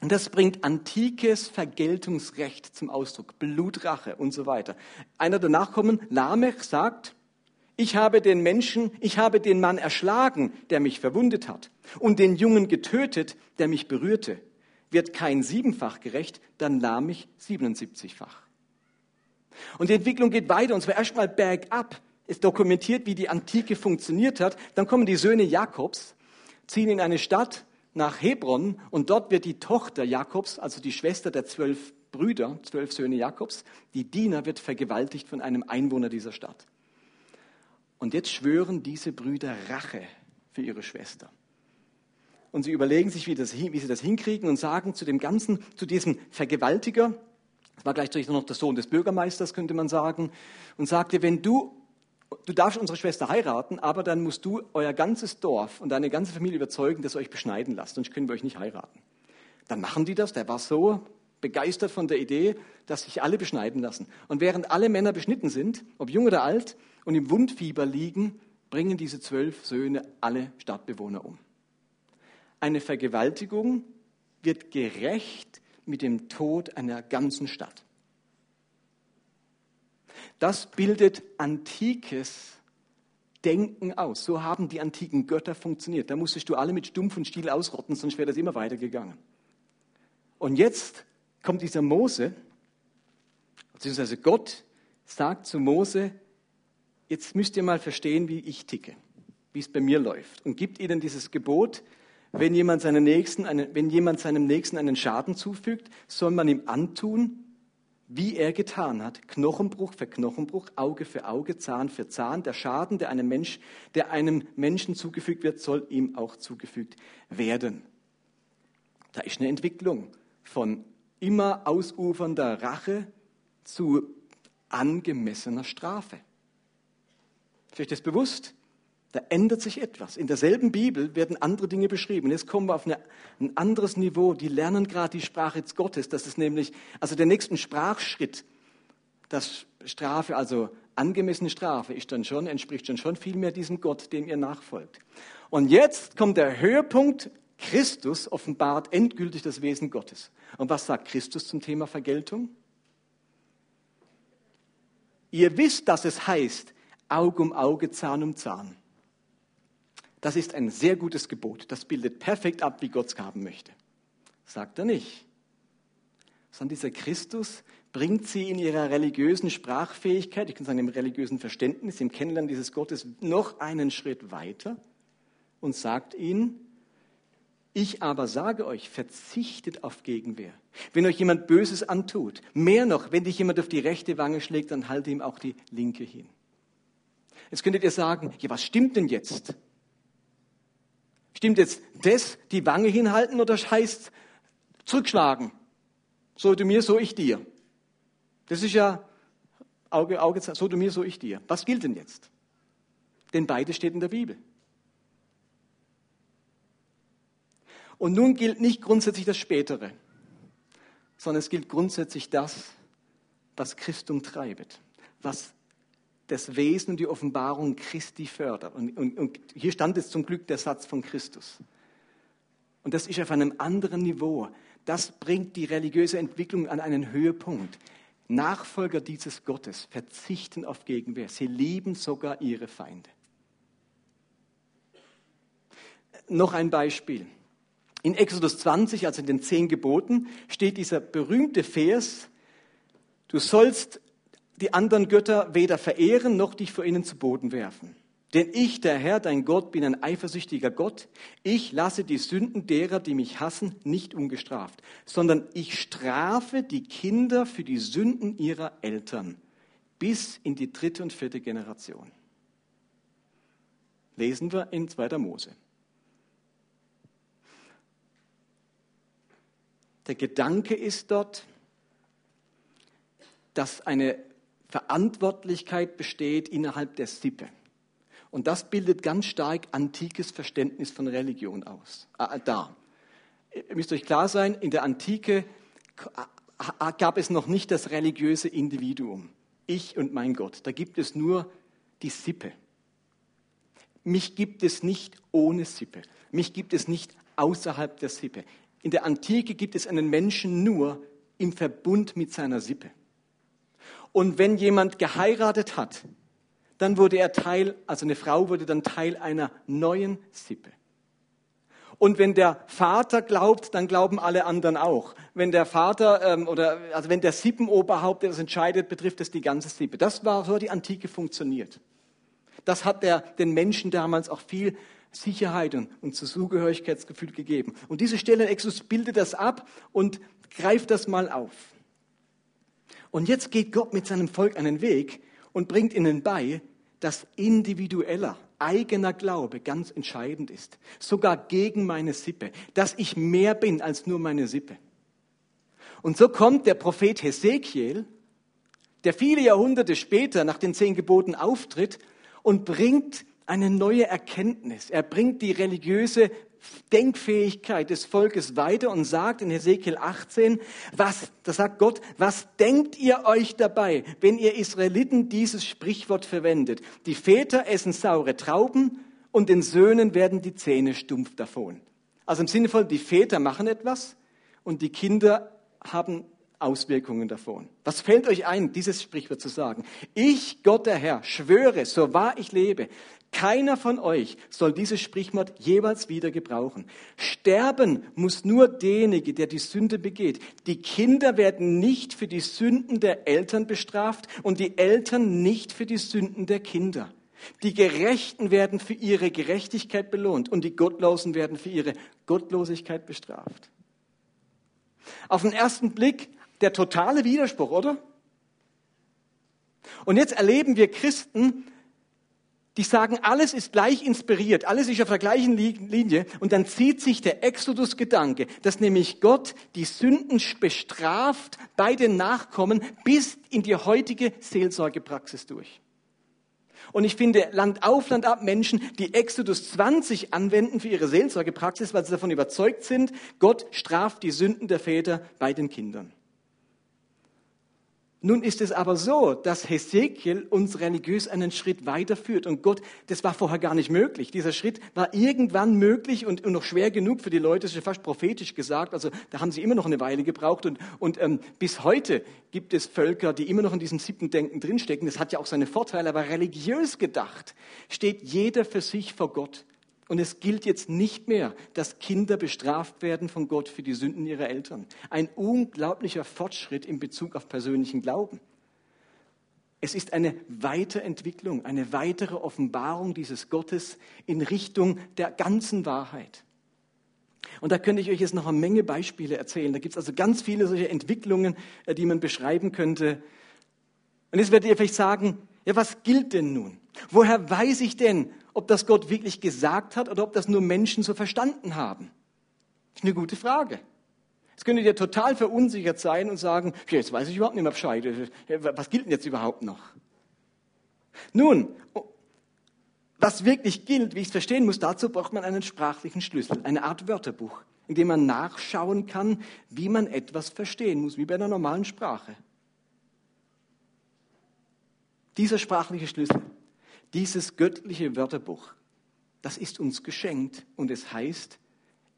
Speaker 2: und das bringt antikes Vergeltungsrecht zum Ausdruck, Blutrache und so weiter. Einer der Nachkommen, Lamech, sagt, ich habe den Menschen, ich habe den Mann erschlagen, der mich verwundet hat, und den Jungen getötet, der mich berührte. Wird kein siebenfach gerecht, dann Lamech 77-fach. Und die Entwicklung geht weiter, und zwar erstmal bergab. Es dokumentiert, wie die Antike funktioniert hat. Dann kommen die Söhne Jakobs, ziehen in eine Stadt, nach Hebron und dort wird die Tochter Jakobs, also die Schwester der zwölf Brüder, zwölf Söhne Jakobs, die Diener wird vergewaltigt von einem Einwohner dieser Stadt. Und jetzt schwören diese Brüder Rache für ihre Schwester. Und sie überlegen sich, wie, das, wie sie das hinkriegen und sagen zu dem Ganzen, zu diesem Vergewaltiger, das war gleichzeitig noch der Sohn des Bürgermeisters, könnte man sagen, und sagte, wenn du du darfst unsere Schwester heiraten, aber dann musst du euer ganzes Dorf und deine ganze Familie überzeugen, dass ihr euch beschneiden lasst, sonst können wir euch nicht heiraten. Dann machen die das. Der war so begeistert von der Idee, dass sich alle beschneiden lassen. Und während alle Männer beschnitten sind, ob jung oder alt, und im Wundfieber liegen, bringen diese zwölf Söhne alle Stadtbewohner um. Eine Vergewaltigung wird gerecht mit dem Tod einer ganzen Stadt. Das bildet antikes Denken aus. So haben die antiken Götter funktioniert. Da musstest du alle mit Stumpf und Stiel ausrotten, sonst wäre das immer weitergegangen. Und jetzt kommt dieser Mose, beziehungsweise Gott sagt zu Mose, jetzt müsst ihr mal verstehen, wie ich ticke, wie es bei mir läuft. Und gibt ihnen dieses Gebot, wenn jemand, seinen Nächsten einen, wenn jemand seinem Nächsten einen Schaden zufügt, soll man ihm antun, wie er getan hat, Knochenbruch für Knochenbruch, Auge für Auge, Zahn für Zahn. Der Schaden, der einem, Mensch, der einem Menschen zugefügt wird, soll ihm auch zugefügt werden. Da ist eine Entwicklung von immer ausufernder Rache zu angemessener Strafe. Ist euch das bewusst? Da ändert sich etwas. In derselben Bibel werden andere Dinge beschrieben. Jetzt kommen wir auf eine, ein anderes Niveau. Die lernen gerade die Sprache Gottes. Das ist nämlich, also der nächste Sprachschritt, das Strafe, also angemessene Strafe, ist dann schon, entspricht dann schon viel mehr diesem Gott, dem ihr nachfolgt. Und jetzt kommt der Höhepunkt. Christus offenbart endgültig das Wesen Gottes. Und was sagt Christus zum Thema Vergeltung? Ihr wisst, dass es heißt, Auge um Auge, Zahn um Zahn. Das ist ein sehr gutes Gebot. Das bildet perfekt ab, wie Gott es haben möchte. Sagt er nicht. Sondern dieser Christus bringt sie in ihrer religiösen Sprachfähigkeit, ich kann sagen im religiösen Verständnis, im Kennenlernen dieses Gottes noch einen Schritt weiter und sagt ihnen, ich aber sage euch, verzichtet auf Gegenwehr. Wenn euch jemand Böses antut, mehr noch, wenn dich jemand auf die rechte Wange schlägt, dann halte ihm auch die linke hin. Jetzt könntet ihr sagen, ja, was stimmt denn jetzt? Stimmt jetzt das, die Wange hinhalten oder heißt zurückschlagen? So du mir, so ich dir. Das ist ja Auge, Auge, so du mir, so ich dir. Was gilt denn jetzt? Denn beides steht in der Bibel. Und nun gilt nicht grundsätzlich das Spätere, sondern es gilt grundsätzlich das, was Christum treibet, was das Wesen und die Offenbarung Christi fördert. Und, und, und hier stand jetzt zum Glück der Satz von Christus. Und das ist auf einem anderen Niveau. Das bringt die religiöse Entwicklung an einen Höhepunkt. Nachfolger dieses Gottes verzichten auf Gegenwehr. Sie lieben sogar ihre Feinde. Noch ein Beispiel. In Exodus 20, also in den zehn Geboten, steht dieser berühmte Vers, du sollst die anderen Götter weder verehren noch dich vor ihnen zu Boden werfen. Denn ich, der Herr, dein Gott, bin ein eifersüchtiger Gott. Ich lasse die Sünden derer, die mich hassen, nicht ungestraft, sondern ich strafe die Kinder für die Sünden ihrer Eltern bis in die dritte und vierte Generation. Lesen wir in 2. Mose. Der Gedanke ist dort, dass eine Verantwortlichkeit besteht innerhalb der Sippe. Und das bildet ganz stark antikes Verständnis von Religion aus. Äh, da. Ihr müsst euch klar sein, in der Antike gab es noch nicht das religiöse Individuum. Ich und mein Gott. Da gibt es nur die Sippe. Mich gibt es nicht ohne Sippe. Mich gibt es nicht außerhalb der Sippe. In der Antike gibt es einen Menschen nur im Verbund mit seiner Sippe. Und wenn jemand geheiratet hat, dann wurde er Teil, also eine Frau wurde dann Teil einer neuen Sippe. Und wenn der Vater glaubt, dann glauben alle anderen auch. Wenn der Vater ähm, oder also wenn der Sippenoberhaupt das entscheidet, betrifft es die ganze Sippe. Das war so die Antike funktioniert. Das hat der, den Menschen damals auch viel Sicherheit und, und Zugehörigkeitsgefühl gegeben. Und diese Stelle in Exodus bildet das ab und greift das mal auf. Und jetzt geht Gott mit seinem Volk einen Weg und bringt ihnen bei, dass individueller, eigener Glaube ganz entscheidend ist. Sogar gegen meine Sippe. Dass ich mehr bin als nur meine Sippe. Und so kommt der Prophet Hesekiel, der viele Jahrhunderte später nach den zehn Geboten auftritt und bringt eine neue Erkenntnis. Er bringt die religiöse Denkfähigkeit des Volkes weiter und sagt in Hesekiel 18, was, da sagt Gott, was denkt ihr euch dabei, wenn ihr Israeliten dieses Sprichwort verwendet? Die Väter essen saure Trauben und den Söhnen werden die Zähne stumpf davon. Also im Sinne von, die Väter machen etwas und die Kinder haben Auswirkungen davon. Was fällt euch ein, dieses Sprichwort zu sagen? Ich, Gott der Herr, schwöre, so wahr ich lebe, keiner von euch soll dieses Sprichwort jeweils wieder gebrauchen. Sterben muss nur derjenige, der die Sünde begeht. Die Kinder werden nicht für die Sünden der Eltern bestraft und die Eltern nicht für die Sünden der Kinder. Die Gerechten werden für ihre Gerechtigkeit belohnt und die Gottlosen werden für ihre Gottlosigkeit bestraft. Auf den ersten Blick der totale Widerspruch, oder? Und jetzt erleben wir Christen, die sagen, alles ist gleich inspiriert, alles ist auf der gleichen Linie und dann zieht sich der Exodus-Gedanke, dass nämlich Gott die Sünden bestraft bei den Nachkommen bis in die heutige Seelsorgepraxis durch. Und ich finde Land auf, Land ab Menschen, die Exodus 20 anwenden für ihre Seelsorgepraxis, weil sie davon überzeugt sind, Gott straft die Sünden der Väter bei den Kindern. Nun ist es aber so, dass Hesekiel uns religiös einen Schritt weiterführt. Und Gott, das war vorher gar nicht möglich. Dieser Schritt war irgendwann möglich und, noch schwer genug für die Leute, das ist ja fast prophetisch gesagt. Also da haben sie immer noch eine Weile gebraucht. Und, und ähm, bis heute gibt es Völker, die immer noch in diesem siebten Denken drinstecken. Das hat ja auch seine Vorteile, aber religiös gedacht steht jeder für sich vor Gott. Und es gilt jetzt nicht mehr, dass Kinder bestraft werden von Gott für die Sünden ihrer Eltern. Ein unglaublicher Fortschritt in Bezug auf persönlichen Glauben. Es ist eine Weiterentwicklung, eine weitere Offenbarung dieses Gottes in Richtung der ganzen Wahrheit. Und da könnte ich euch jetzt noch eine Menge Beispiele erzählen. Da gibt es also ganz viele solche Entwicklungen, äh, die man beschreiben könnte. Und jetzt werdet ihr vielleicht sagen, ja, was gilt denn nun? Woher weiß ich denn, ob das Gott wirklich gesagt hat oder ob das nur Menschen so verstanden haben? Das ist eine gute Frage. Jetzt könntet ihr total verunsichert sein und sagen, jetzt weiß ich überhaupt nicht mehr Bescheid. Was gilt denn jetzt überhaupt noch? Nun, was wirklich gilt, wie ich es verstehen muss, dazu braucht man einen sprachlichen Schlüssel, eine Art Wörterbuch, in dem man nachschauen kann, wie man etwas verstehen muss, wie bei einer normalen Sprache. Dieser sprachliche Schlüssel dieses göttliche Wörterbuch, das ist uns geschenkt und es heißt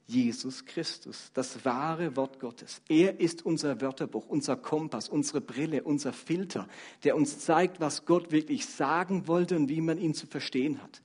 Speaker 2: Jesus Christus, das wahre Wort Gottes. Er ist unser Wörterbuch, unser Kompass, unsere Brille, unser Filter, der uns zeigt, was Gott wirklich sagen wollte und wie man ihn zu verstehen hat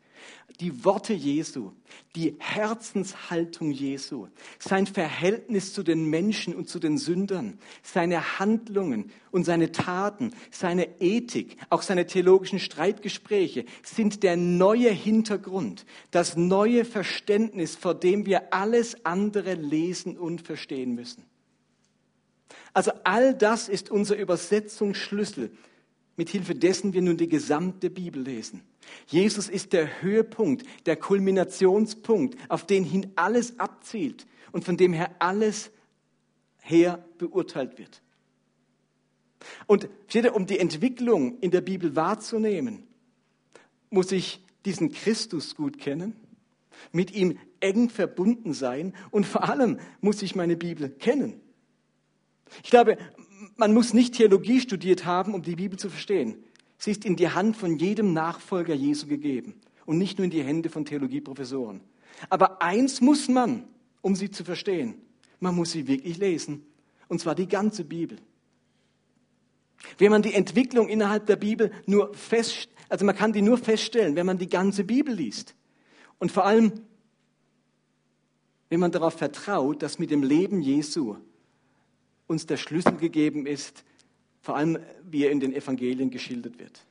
Speaker 2: die Worte Jesu, die Herzenshaltung Jesu, sein Verhältnis zu den Menschen und zu den Sündern, seine Handlungen und seine Taten, seine Ethik, auch seine theologischen Streitgespräche sind der neue Hintergrund, das neue Verständnis, vor dem wir alles andere lesen und verstehen müssen. Also all das ist unser Übersetzungsschlüssel mit Hilfe dessen wir nun die gesamte Bibel lesen. Jesus ist der Höhepunkt, der Kulminationspunkt, auf den hin alles abzielt und von dem her alles her beurteilt wird. Und um die Entwicklung in der Bibel wahrzunehmen, muss ich diesen Christus gut kennen, mit ihm eng verbunden sein und vor allem muss ich meine Bibel kennen. Ich glaube, man muss nicht Theologie studiert haben, um die Bibel zu verstehen. Sie ist in die Hand von jedem Nachfolger Jesu gegeben und nicht nur in die Hände von Theologieprofessoren. Aber eins muss man, um sie zu verstehen. Man muss sie wirklich lesen. Und zwar die ganze Bibel. Wenn man die Entwicklung innerhalb der Bibel nur fest, also man kann die nur feststellen, wenn man die ganze Bibel liest. Und vor allem, wenn man darauf vertraut, dass mit dem Leben Jesu uns der Schlüssel gegeben ist, vor allem wie er in den Evangelien geschildert wird.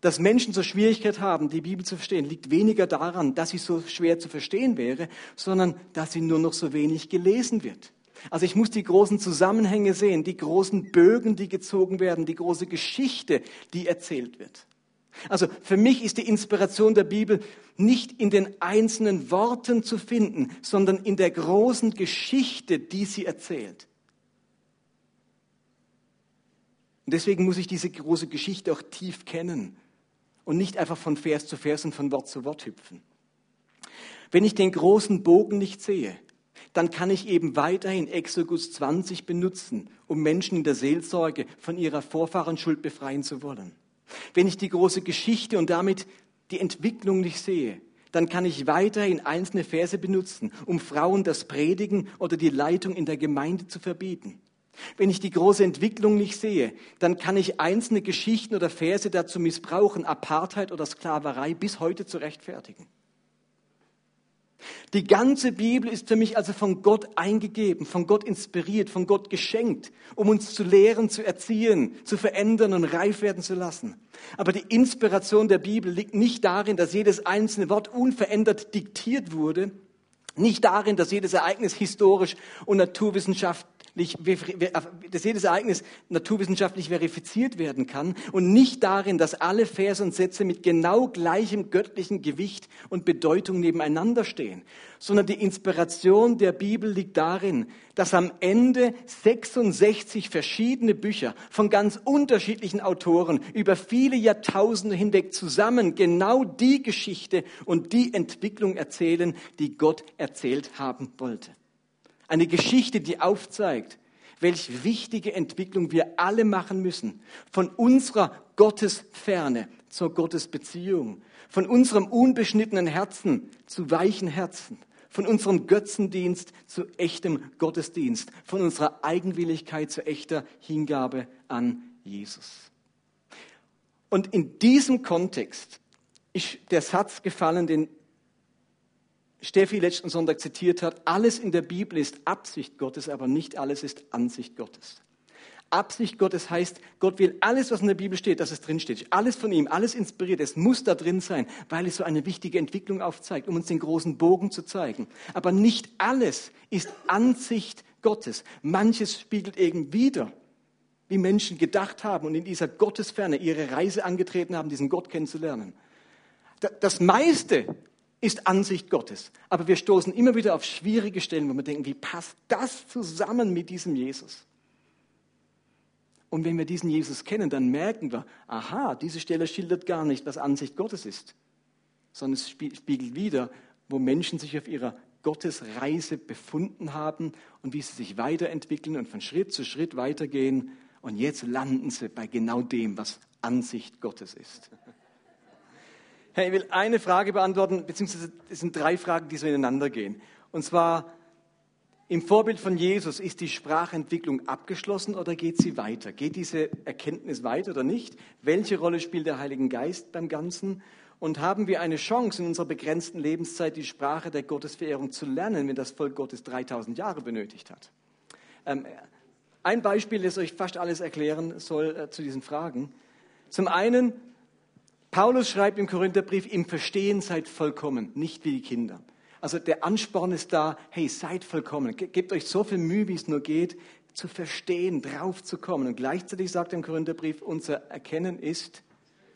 Speaker 2: Dass Menschen so Schwierigkeit haben, die Bibel zu verstehen, liegt weniger daran, dass sie so schwer zu verstehen wäre, sondern dass sie nur noch so wenig gelesen wird. Also ich muss die großen Zusammenhänge sehen, die großen Bögen, die gezogen werden, die große Geschichte, die erzählt wird. Also für mich ist die Inspiration der Bibel nicht in den einzelnen Worten zu finden, sondern in der großen Geschichte, die sie erzählt. Und deswegen muss ich diese große Geschichte auch tief kennen und nicht einfach von Vers zu Vers und von Wort zu Wort hüpfen. Wenn ich den großen Bogen nicht sehe, dann kann ich eben weiterhin Exodus 20 benutzen, um Menschen in der Seelsorge von ihrer Vorfahrenschuld befreien zu wollen. Wenn ich die große Geschichte und damit die Entwicklung nicht sehe, dann kann ich weiterhin einzelne Verse benutzen, um Frauen das Predigen oder die Leitung in der Gemeinde zu verbieten. Wenn ich die große Entwicklung nicht sehe, dann kann ich einzelne Geschichten oder Verse dazu missbrauchen, Apartheid oder Sklaverei bis heute zu rechtfertigen. Die ganze Bibel ist für mich also von Gott eingegeben, von Gott inspiriert, von Gott geschenkt, um uns zu lehren, zu erziehen, zu verändern und reif werden zu lassen. Aber die Inspiration der Bibel liegt nicht darin, dass jedes einzelne Wort unverändert diktiert wurde, nicht darin, dass jedes Ereignis historisch und naturwissenschaftlich dass jedes Ereignis naturwissenschaftlich verifiziert werden kann und nicht darin, dass alle Verse und Sätze mit genau gleichem göttlichen Gewicht und Bedeutung nebeneinander stehen, sondern die Inspiration der Bibel liegt darin, dass am Ende 66 verschiedene Bücher von ganz unterschiedlichen Autoren über viele Jahrtausende hinweg zusammen genau die Geschichte und die Entwicklung erzählen, die Gott erzählt haben wollte. Eine Geschichte, die aufzeigt, welch wichtige Entwicklung wir alle machen müssen. Von unserer Gottesferne zur Gottesbeziehung. Von unserem unbeschnittenen Herzen zu weichen Herzen. Von unserem Götzendienst zu echtem Gottesdienst. Von unserer Eigenwilligkeit zu echter Hingabe an Jesus. Und in diesem Kontext ist der Satz gefallen, den Steffi letzten Sonntag zitiert hat, alles in der Bibel ist Absicht Gottes, aber nicht alles ist Ansicht Gottes. Absicht Gottes heißt, Gott will alles, was in der Bibel steht, dass es drin steht. Alles von ihm, alles inspiriert. Es muss da drin sein, weil es so eine wichtige Entwicklung aufzeigt, um uns den großen Bogen zu zeigen. Aber nicht alles ist Ansicht Gottes. Manches spiegelt eben wieder, wie Menschen gedacht haben und in dieser Gottesferne ihre Reise angetreten haben, diesen Gott kennenzulernen. Das meiste ist Ansicht Gottes. Aber wir stoßen immer wieder auf schwierige Stellen, wo wir denken, wie passt das zusammen mit diesem Jesus? Und wenn wir diesen Jesus kennen, dann merken wir, aha, diese Stelle schildert gar nicht, was Ansicht Gottes ist, sondern es spiegelt wieder, wo Menschen sich auf ihrer Gottesreise befunden haben und wie sie sich weiterentwickeln und von Schritt zu Schritt weitergehen. Und jetzt landen sie bei genau dem, was Ansicht Gottes ist. Ich will eine Frage beantworten, beziehungsweise es sind drei Fragen, die so ineinander gehen. Und zwar, im Vorbild von Jesus ist die Sprachentwicklung abgeschlossen oder geht sie weiter? Geht diese Erkenntnis weiter oder nicht? Welche Rolle spielt der Heilige Geist beim Ganzen? Und haben wir eine Chance in unserer begrenzten Lebenszeit, die Sprache der Gottesverehrung zu lernen, wenn das Volk Gottes 3000 Jahre benötigt hat? Ähm, ein Beispiel, das euch fast alles erklären soll äh, zu diesen Fragen. Zum einen, Paulus schreibt im Korintherbrief, im Verstehen seid vollkommen, nicht wie die Kinder. Also der Ansporn ist da, hey, seid vollkommen, gebt euch so viel Mühe, wie es nur geht, zu verstehen, drauf zu kommen. Und gleichzeitig sagt im Korintherbrief, unser Erkennen ist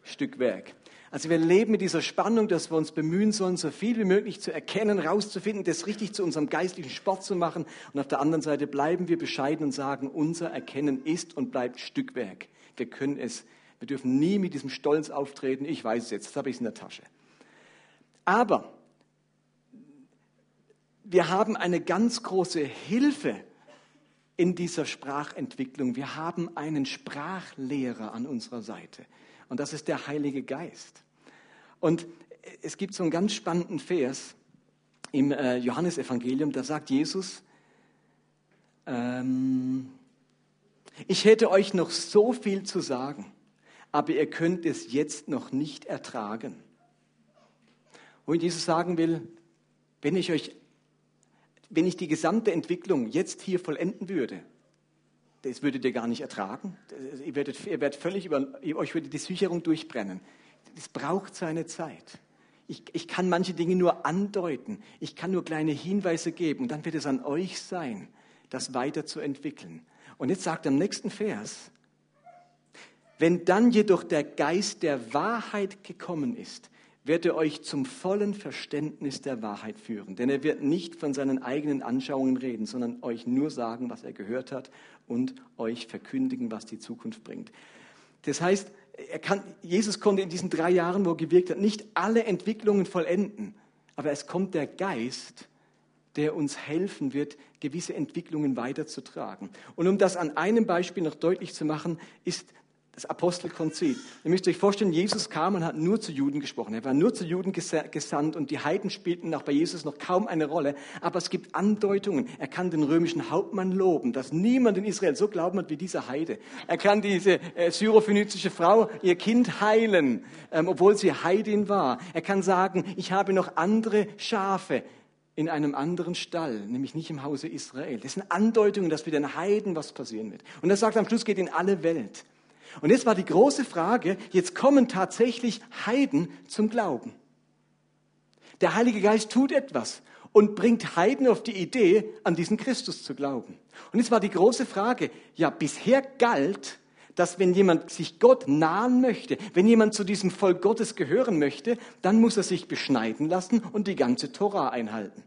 Speaker 2: Stückwerk. Also wir leben mit dieser Spannung, dass wir uns bemühen sollen, so viel wie möglich zu erkennen, rauszufinden, das richtig zu unserem geistlichen Sport zu machen. Und auf der anderen Seite bleiben wir bescheiden und sagen, unser Erkennen ist und bleibt Stückwerk. Wir können es. Wir dürfen nie mit diesem Stolz auftreten. Ich weiß es jetzt, das habe ich in der Tasche. Aber wir haben eine ganz große Hilfe in dieser Sprachentwicklung. Wir haben einen Sprachlehrer an unserer Seite. Und das ist der Heilige Geist. Und es gibt so einen ganz spannenden Vers im äh, Johannesevangelium, da sagt Jesus, ähm, ich hätte euch noch so viel zu sagen, aber ihr könnt es jetzt noch nicht ertragen. Wo Jesus sagen will, wenn ich euch, wenn ich die gesamte Entwicklung jetzt hier vollenden würde, das würdet ihr gar nicht ertragen. Ihr werdet, ihr werdet völlig über, euch würde die Sicherung durchbrennen. Das braucht seine Zeit. Ich, ich kann manche Dinge nur andeuten. Ich kann nur kleine Hinweise geben. Und dann wird es an euch sein, das weiterzuentwickeln. Und jetzt sagt er im nächsten Vers, wenn dann jedoch der Geist der Wahrheit gekommen ist, wird er euch zum vollen Verständnis der Wahrheit führen. Denn er wird nicht von seinen eigenen Anschauungen reden, sondern euch nur sagen, was er gehört hat und euch verkündigen, was die Zukunft bringt. Das heißt, kann, Jesus konnte in diesen drei Jahren, wo er gewirkt hat, nicht alle Entwicklungen vollenden. Aber es kommt der Geist, der uns helfen wird, gewisse Entwicklungen weiterzutragen. Und um das an einem Beispiel noch deutlich zu machen, ist das Apostelkonzil. Ihr müsst euch vorstellen, Jesus kam und hat nur zu Juden gesprochen. Er war nur zu Juden gesandt und die Heiden spielten auch bei Jesus noch kaum eine Rolle. Aber es gibt Andeutungen. Er kann den römischen Hauptmann loben, dass niemand in Israel so glauben hat wie dieser Heide. Er kann diese äh, syrophönizische Frau ihr Kind heilen, ähm, obwohl sie Heidin war. Er kann sagen, ich habe noch andere Schafe in einem anderen Stall, nämlich nicht im Hause Israel. Das sind Andeutungen, dass für den Heiden was passieren wird. Und er sagt am Schluss geht in alle Welt. Und jetzt war die große Frage, jetzt kommen tatsächlich Heiden zum Glauben. Der Heilige Geist tut etwas und bringt Heiden auf die Idee, an diesen Christus zu glauben. Und jetzt war die große Frage, ja, bisher galt, dass wenn jemand sich Gott nahen möchte, wenn jemand zu diesem Volk Gottes gehören möchte, dann muss er sich beschneiden lassen und die ganze Tora einhalten.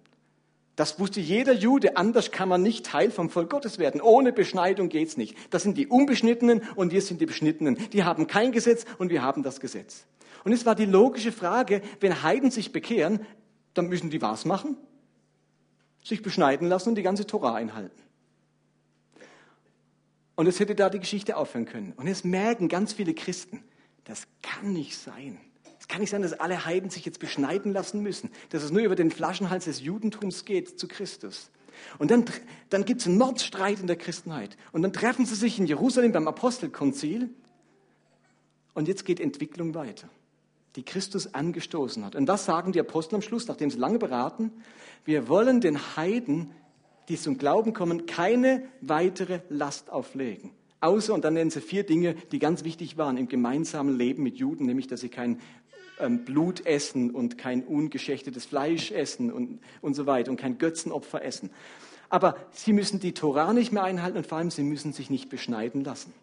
Speaker 2: Das wusste jeder Jude. Anders kann man nicht Teil vom Volk Gottes werden. Ohne Beschneidung geht's nicht. Das sind die Unbeschnittenen und wir sind die Beschnittenen. Die haben kein Gesetz und wir haben das Gesetz. Und es war die logische Frage, wenn Heiden sich bekehren, dann müssen die was machen? Sich beschneiden lassen und die ganze Tora einhalten. Und es hätte da die Geschichte aufhören können. Und jetzt merken ganz viele Christen, das kann nicht sein. Es kann nicht sein, dass alle Heiden sich jetzt beschneiden lassen müssen, dass es nur über den Flaschenhals des Judentums geht zu Christus. Und dann, dann gibt es einen Mordstreit in der Christenheit. Und dann treffen sie sich in Jerusalem beim Apostelkonzil. Und jetzt geht Entwicklung weiter, die Christus angestoßen hat. Und was sagen die Apostel am Schluss, nachdem sie lange beraten? Wir wollen den Heiden, die zum Glauben kommen, keine weitere Last auflegen. Außer, und dann nennen sie vier Dinge, die ganz wichtig waren im gemeinsamen Leben mit Juden, nämlich, dass sie kein ähm, Blut essen und kein ungeschächtetes Fleisch essen und, und so weiter und kein Götzenopfer essen. Aber sie müssen die Torah nicht mehr einhalten und vor allem sie müssen sich nicht beschneiden lassen.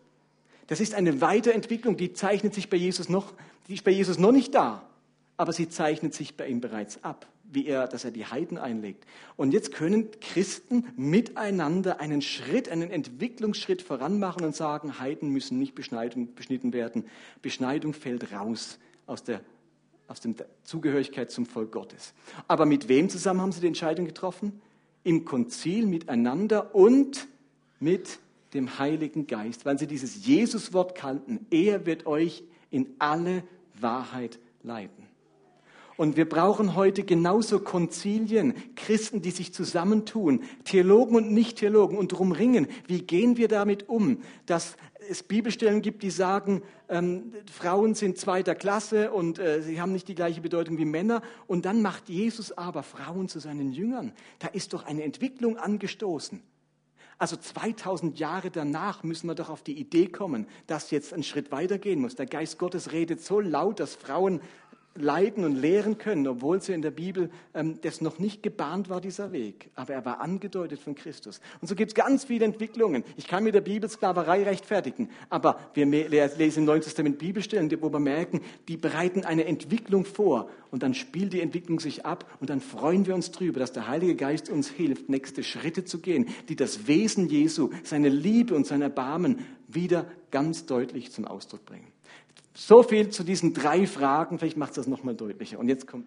Speaker 2: Das ist eine Weiterentwicklung, die zeichnet sich bei Jesus noch, die ist bei Jesus noch nicht da, aber sie zeichnet sich bei ihm bereits ab, wie er, dass er die Heiden einlegt. Und jetzt können Christen miteinander einen Schritt, einen Entwicklungsschritt voran machen und sagen, Heiden müssen nicht beschnitten werden. Beschneidung fällt raus aus der aus der Zugehörigkeit zum Volk Gottes. Aber mit wem zusammen haben sie die Entscheidung getroffen? Im Konzil miteinander und mit dem Heiligen Geist, weil sie dieses Jesuswort kannten. Er wird euch in alle Wahrheit leiten. Und wir brauchen heute genauso Konzilien, Christen, die sich zusammentun, Theologen und Nicht-Theologen und drum ringen. Wie gehen wir damit um, dass es Bibelstellen gibt, die sagen, ähm, Frauen sind zweiter Klasse und äh, sie haben nicht die gleiche Bedeutung wie Männer. Und dann macht Jesus aber Frauen zu seinen Jüngern. Da ist doch eine Entwicklung angestoßen. Also 2000 Jahre danach müssen wir doch auf die Idee kommen, dass jetzt ein Schritt weitergehen muss. Der Geist Gottes redet so laut, dass Frauen leiden und lehren können, obwohl sie in der Bibel ähm, das noch nicht gebahnt war, dieser Weg. Aber er war angedeutet von Christus. Und so gibt es ganz viele Entwicklungen. Ich kann mit der Bibelsklaverei rechtfertigen, aber wir lesen im Neuen Testament Bibelstellen, wo wir merken, die bereiten eine Entwicklung vor. Und dann spielt die Entwicklung sich ab und dann freuen wir uns drüber, dass der Heilige Geist uns hilft, nächste Schritte zu gehen, die das Wesen Jesu, seine Liebe und sein Erbarmen wieder ganz deutlich zum Ausdruck bringen. So viel zu diesen drei Fragen. Vielleicht macht es das nochmal deutlicher. Und jetzt kommt